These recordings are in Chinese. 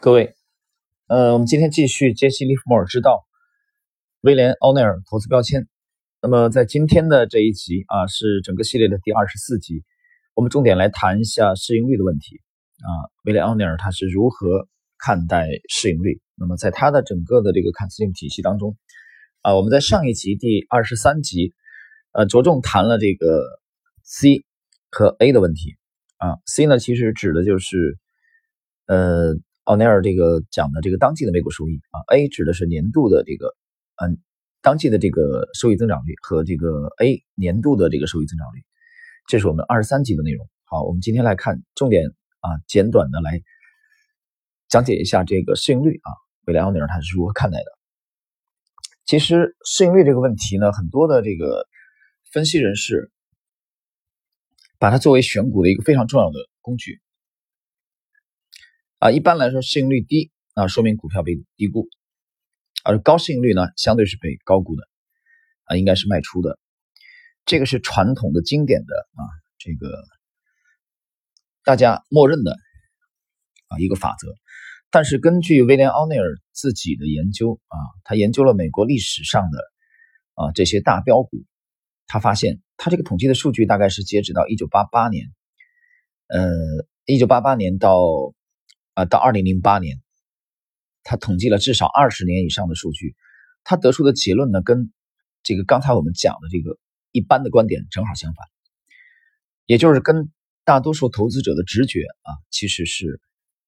各位，呃，我们今天继续杰西·利弗莫尔之道，威廉·奥内尔投资标签。那么在今天的这一集啊，是整个系列的第二十四集，我们重点来谈一下市盈率的问题啊。威廉·奥内尔他是如何看待市盈率？那么在他的整个的这个看资金体系当中啊，我们在上一集第二十三集，呃，着重谈了这个 C 和 A 的问题啊。C 呢，其实指的就是呃。奥尼尔这个讲的这个当季的每股收益啊，A 指的是年度的这个嗯当季的这个收益增长率和这个 A 年度的这个收益增长率，这是我们二十三集的内容。好，我们今天来看重点啊，简短的来讲解一下这个市盈率啊，未来奥尼尔他是如何看待的？其实市盈率这个问题呢，很多的这个分析人士把它作为选股的一个非常重要的工具。啊，一般来说，市盈率低啊，说明股票被低估；而高市盈率呢，相对是被高估的，啊，应该是卖出的。这个是传统的、经典的啊，这个大家默认的啊一个法则。但是根据威廉·奥内尔自己的研究啊，他研究了美国历史上的啊这些大标股，他发现他这个统计的数据大概是截止到一九八八年，呃，一九八八年到。啊，到二零零八年，他统计了至少二十年以上的数据，他得出的结论呢，跟这个刚才我们讲的这个一般的观点正好相反，也就是跟大多数投资者的直觉啊，其实是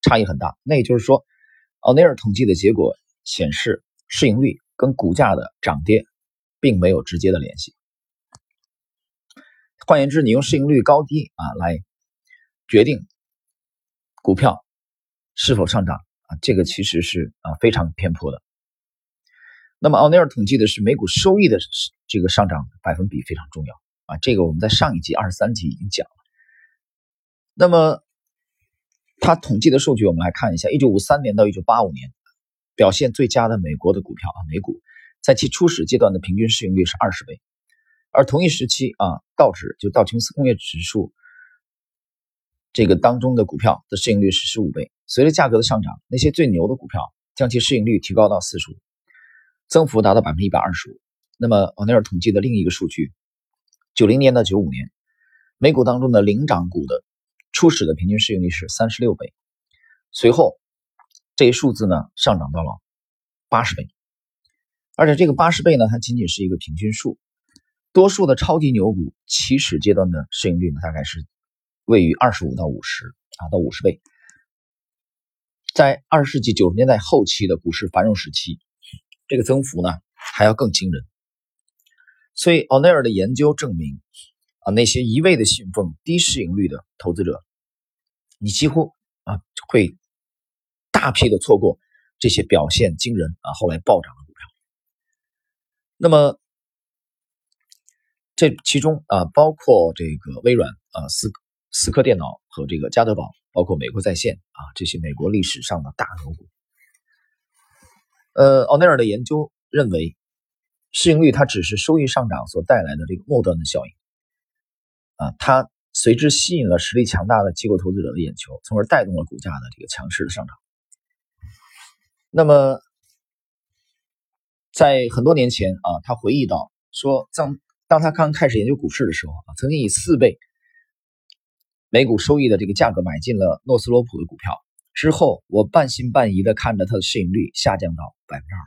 差异很大。那也就是说，奥内尔统计的结果显示，市盈率跟股价的涨跌并没有直接的联系。换言之，你用市盈率高低啊来决定股票。是否上涨啊？这个其实是啊非常偏颇的。那么奥尼尔统计的是每股收益的这个上涨百分比非常重要啊。这个我们在上一集二十三集已经讲了。那么他统计的数据我们来看一下：一九五三年到一九八五年表现最佳的美国的股票啊，美股在其初始阶段的平均市盈率是二十倍，而同一时期啊道指就道琼斯工业指数这个当中的股票的市盈率是十五倍。随着价格的上涨，那些最牛的股票将其市盈率提高到四十五，增幅达到百分之一百二十五。那么，奥尼尔统计的另一个数据，九零年到九五年，美股当中的领涨股的初始的平均市盈率是三十六倍，随后这一数字呢上涨到了八十倍，而且这个八十倍呢，它仅仅是一个平均数，多数的超级牛股起始阶段的市盈率呢，大概是位于二十五到五十啊到五十倍。在二十世纪九十年代后期的股市繁荣时期，这个增幅呢还要更惊人。所以奥内尔的研究证明，啊，那些一味的信奉低市盈率的投资者，你几乎啊会大批的错过这些表现惊人啊后来暴涨的股票。那么这其中啊包括这个微软啊思思科电脑和这个加德堡。包括美国在线啊，这些美国历史上的大牛股。呃，奥内尔的研究认为，市盈率它只是收益上涨所带来的这个末端的效应啊，它随之吸引了实力强大的机构投资者的眼球，从而带动了股价的这个强势的上涨。那么，在很多年前啊，他回忆到说，当当他刚开始研究股市的时候啊，曾经以四倍。每股收益的这个价格买进了诺斯罗普的股票之后，我半信半疑的看着它的市盈率下降到百分之二，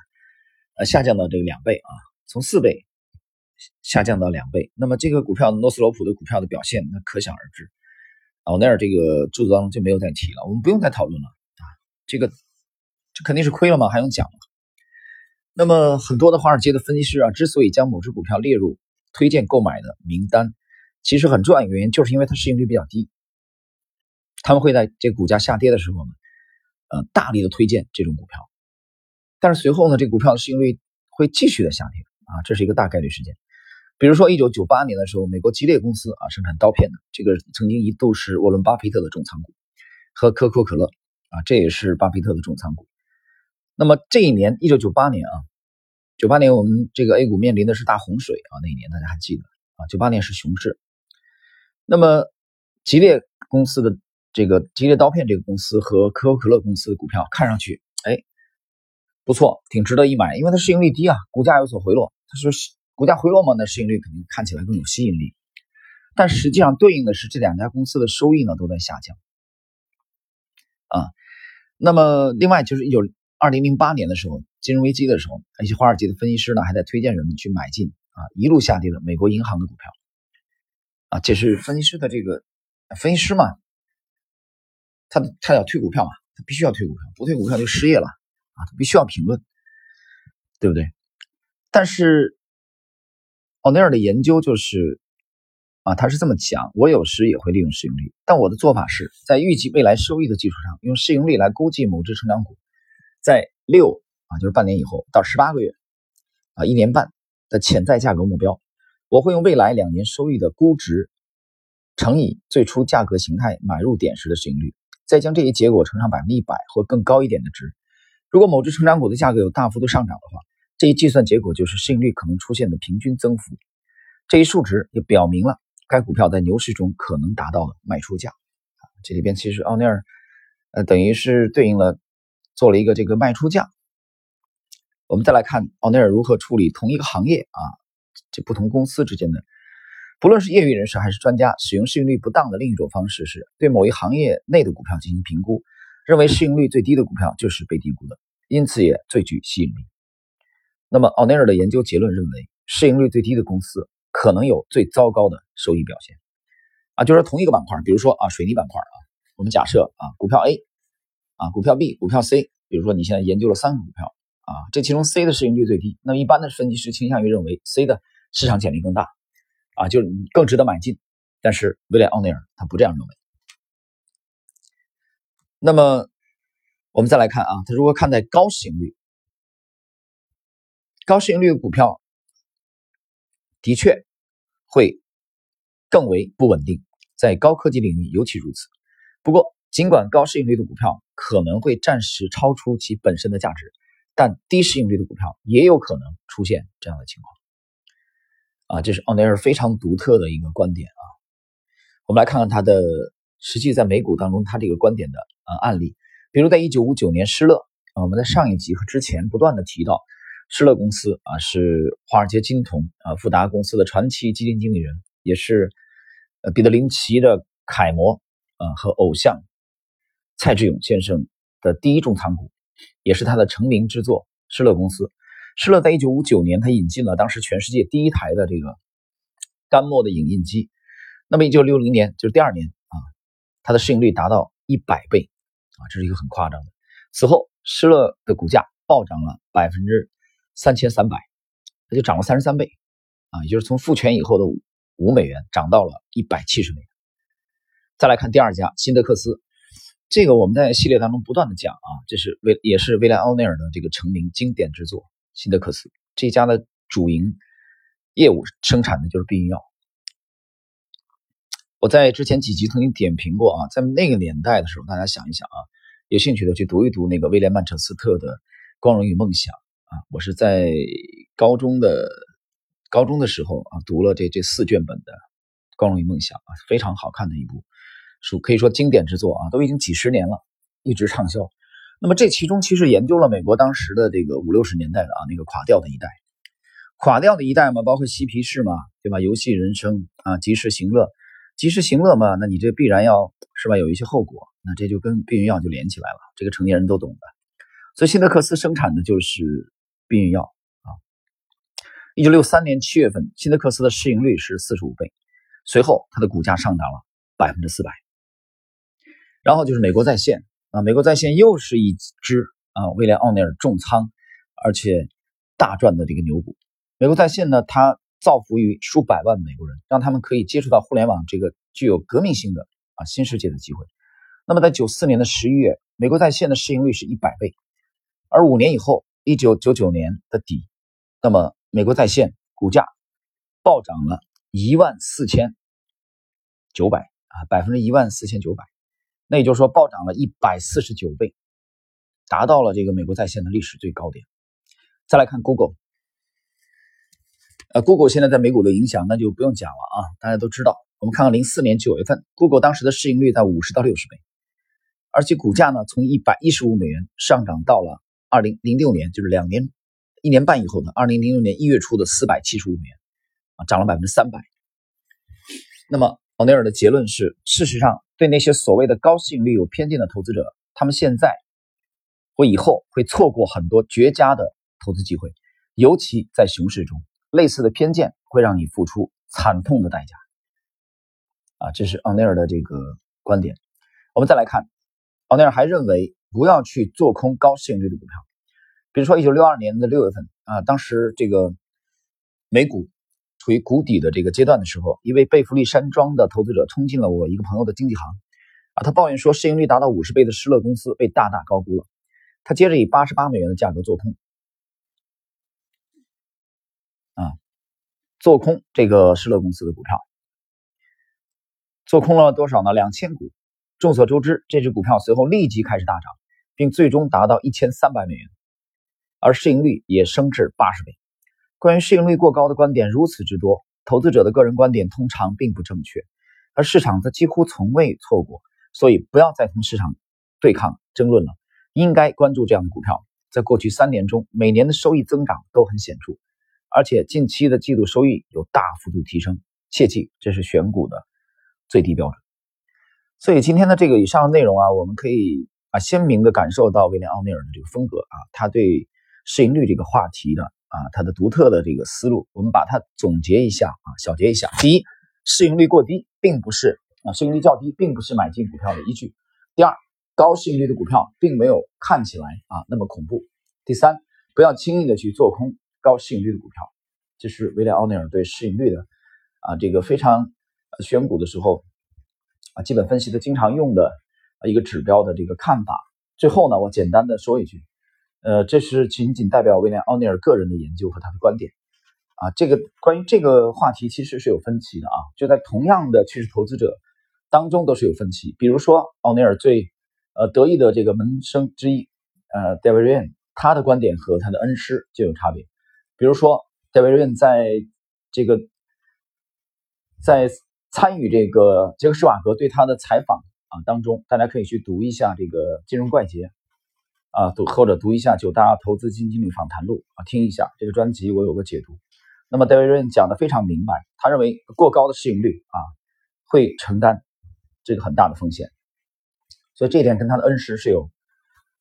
呃，下降到这个两倍啊，从四倍下降到两倍。那么这个股票诺斯罗普的股票的表现，那可想而知。奥内尔这个著作当中就没有再提了，我们不用再讨论了啊。这个这肯定是亏了嘛？还用讲吗？那么很多的华尔街的分析师啊，之所以将某只股票列入推荐购买的名单，其实很重要的原因就是因为它市盈率比较低。他们会在这个股价下跌的时候呢，呃，大力的推荐这种股票，但是随后呢，这股票的市盈率会继续的下跌啊，这是一个大概率事件。比如说，一九九八年的时候，美国吉列公司啊，生产刀片的，这个曾经一度是沃伦巴菲特的重仓股，和可口可乐啊，这也是巴菲特的重仓股。那么这一年，一九九八年啊，九八年我们这个 A 股面临的是大洪水啊，那一年大家还记得啊，九八年是熊市。那么吉列公司的这个吉列刀片这个公司和可口可乐公司的股票看上去，哎，不错，挺值得一买，因为它市盈率低啊，股价有所回落。它说股价回落嘛，那市盈率肯定看起来更有吸引力。但实际上对应的是这两家公司的收益呢都在下降啊。那么另外就是一九二零零八年的时候，金融危机的时候，一些华尔街的分析师呢还在推荐人们去买进啊一路下跌的美国银行的股票啊，这是分析师的这个分析师嘛。他他要推股票嘛，他必须要推股票，不推股票就失业了啊！他必须要评论，对不对？但是奥尼尔的研究就是啊，他是这么讲：我有时也会利用市盈率，但我的做法是在预计未来收益的基础上，用市盈率来估计某只成长股在六啊，就是半年以后到十八个月啊，一年半的潜在价格目标。我会用未来两年收益的估值乘以最初价格形态买入点时的市盈率。再将这一结果乘上百分之一百或更高一点的值，如果某只成长股的价格有大幅度上涨的话，这一计算结果就是市盈率可能出现的平均增幅。这一数值也表明了该股票在牛市中可能达到的卖出价。这里边其实奥尼尔，呃，等于是对应了做了一个这个卖出价。我们再来看奥尼尔如何处理同一个行业啊，这不同公司之间的。不论是业余人士还是专家，使用市盈率不当的另一种方式是对某一行业内的股票进行评估，认为市盈率最低的股票就是被低估的，因此也最具吸引力。那么奥内尔的研究结论认为，市盈率最低的公司可能有最糟糕的收益表现。啊，就是同一个板块，比如说啊水泥板块啊，我们假设啊股票 A，啊股票 B，股票 C，比如说你现在研究了三个股票啊，这其中 C 的市盈率最低，那么一般的分析师倾向于认为 C 的市场潜力更大。啊，就是你更值得买进，但是威廉奥内尔他不这样认为。那么我们再来看啊，他如何看待高市盈率？高市盈率的股票的确会更为不稳定，在高科技领域尤其如此。不过，尽管高市盈率的股票可能会暂时超出其本身的价值，但低市盈率的股票也有可能出现这样的情况。啊，这是奥尼尔非常独特的一个观点啊。我们来看看他的实际在美股当中他这个观点的呃案例，比如在1959年施乐啊，我们在上一集和之前不断的提到施乐公司啊是华尔街金童啊富达公司的传奇基金经理人，也是彼得林奇的楷模啊和偶像蔡志勇先生的第一重仓股，也是他的成名之作施乐公司。施乐在一九五九年，他引进了当时全世界第一台的这个干墨的影印机。那么一九六零年，就是第二年啊，它的市盈率达到一百倍啊，这是一个很夸张的。此后，施乐的股价暴涨了百分之三千三百，它就涨了三十三倍啊，也就是从复权以后的五美元涨到了一百七十美元。再来看第二家辛德克斯，这个我们在系列当中不断的讲啊，这是威也是威廉奥内尔的这个成名经典之作。辛德克斯这家的主营业务生产的就是避孕药。我在之前几集曾经点评过啊，在那个年代的时候，大家想一想啊，有兴趣的去读一读那个威廉曼彻斯特的《光荣与梦想》啊。我是在高中的高中的时候啊，读了这这四卷本的《光荣与梦想》啊，非常好看的一部书，可以说经典之作啊，都已经几十年了，一直畅销。那么这其中其实研究了美国当时的这个五六十年代的啊那个垮掉的一代，垮掉的一代嘛，包括嬉皮士嘛，对吧？游戏人生啊，及时行乐，及时行乐嘛，那你这必然要是吧有一些后果，那这就跟避孕药就连起来了，这个成年人都懂的。所以辛德克斯生产的就是避孕药啊。一九六三年七月份，辛德克斯的市盈率是四十五倍，随后它的股价上涨了百分之四百。然后就是美国在线。啊，美国在线又是一只啊，威廉奥尼尔重仓，而且大赚的这个牛股。美国在线呢，它造福于数百万美国人，让他们可以接触到互联网这个具有革命性的啊新世界的机会。那么在九四年的十一月，美国在线的市盈率是一百倍，而五年以后，一九九九年的底，那么美国在线股价暴涨了一万四千九百啊，百分之一万四千九百。那也就是说，暴涨了一百四十九倍，达到了这个美国在线的历史最高点。再来看 Google，呃，Google 现在在美股的影响那就不用讲了啊，大家都知道我们看看零四年九月份，Google 当时的市盈率在五十到六十倍，而且股价呢从一百一十五美元上涨到了二零零六年，就是两年一年半以后的二零零六年一月初的四百七十五美元，啊，涨了百分之三百。那么奥尼尔的结论是，事实上对那些所谓的高市盈率有偏见的投资者，他们现在或以后会错过很多绝佳的投资机会，尤其在熊市中，类似的偏见会让你付出惨痛的代价。啊，这是奥尼尔的这个观点。我们再来看，奥尼尔还认为不要去做空高市盈率的股票，比如说一九六二年的六月份啊，当时这个美股处于谷底的这个阶段的时候，一位贝弗利山庄的投资者冲进了我一个朋友的经纪行啊，他抱怨说市盈率达到五十倍的施乐公司被大大高估了，他接着以八十八美元的价格做空，啊，做空这个施乐公司的股票。做空了多少呢？两千股。众所周知，这只股票随后立即开始大涨，并最终达到一千三百美元，而市盈率也升至八十倍。关于市盈率过高的观点如此之多，投资者的个人观点通常并不正确，而市场则几乎从未错过。所以，不要再同市场对抗争论了，应该关注这样的股票。在过去三年中，每年的收益增长都很显著，而且近期的季度收益有大幅度提升。切记，这是选股的。最低标准，所以今天的这个以上内容啊，我们可以啊鲜明的感受到威廉奥尼尔的这个风格啊，他对市盈率这个话题的啊，它的独特的这个思路，我们把它总结一下啊，小结一下。第一，市盈率过低并不是啊，市盈率较低并不是买进股票的依据。第二，高市盈率的股票并没有看起来啊那么恐怖。第三，不要轻易的去做空高市盈率的股票。这是威廉奥尼尔对市盈率的啊这个非常。选股的时候，啊，基本分析的经常用的啊一个指标的这个看法。最后呢，我简单的说一句，呃，这是仅仅代表威廉奥尼尔个人的研究和他的观点。啊，这个关于这个话题其实是有分歧的啊，就在同样的趋势投资者当中都是有分歧。比如说奥尼尔最呃得意的这个门生之一，呃 d a v i d r a n 他的观点和他的恩师就有差别。比如说 d a v i d r a n 在这个在参与这个杰克施瓦格对他的采访啊当中，大家可以去读一下这个《金融怪杰》啊，读或者读一下《九大投资基金经理访谈录》啊，听一下这个专辑，我有个解读。那么戴维润讲的非常明白，他认为过高的市盈率啊会承担这个很大的风险，所以这一点跟他的恩师是有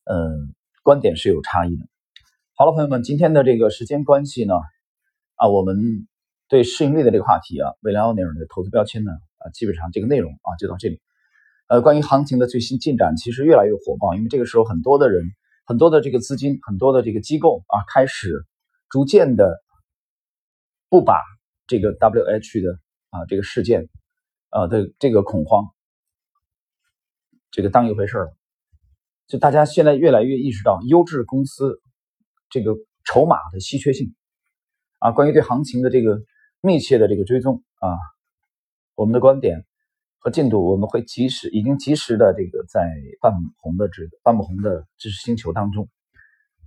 嗯观点是有差异的。好了，朋友们，今天的这个时间关系呢啊，我们。对市盈率的这个话题啊，未来奥尼尔的投资标签呢啊，基本上这个内容啊就到这里。呃，关于行情的最新进展，其实越来越火爆，因为这个时候很多的人、很多的这个资金、很多的这个机构啊，开始逐渐的不把这个 W H 的啊这个事件啊的这个恐慌这个当一回事了。就大家现在越来越意识到优质公司这个筹码的稀缺性啊，关于对行情的这个。密切的这个追踪啊，我们的观点和进度，我们会及时，已经及时的这个在半红的知半不红的知识星球当中，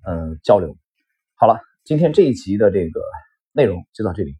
呃交流。好了，今天这一集的这个内容就到这里。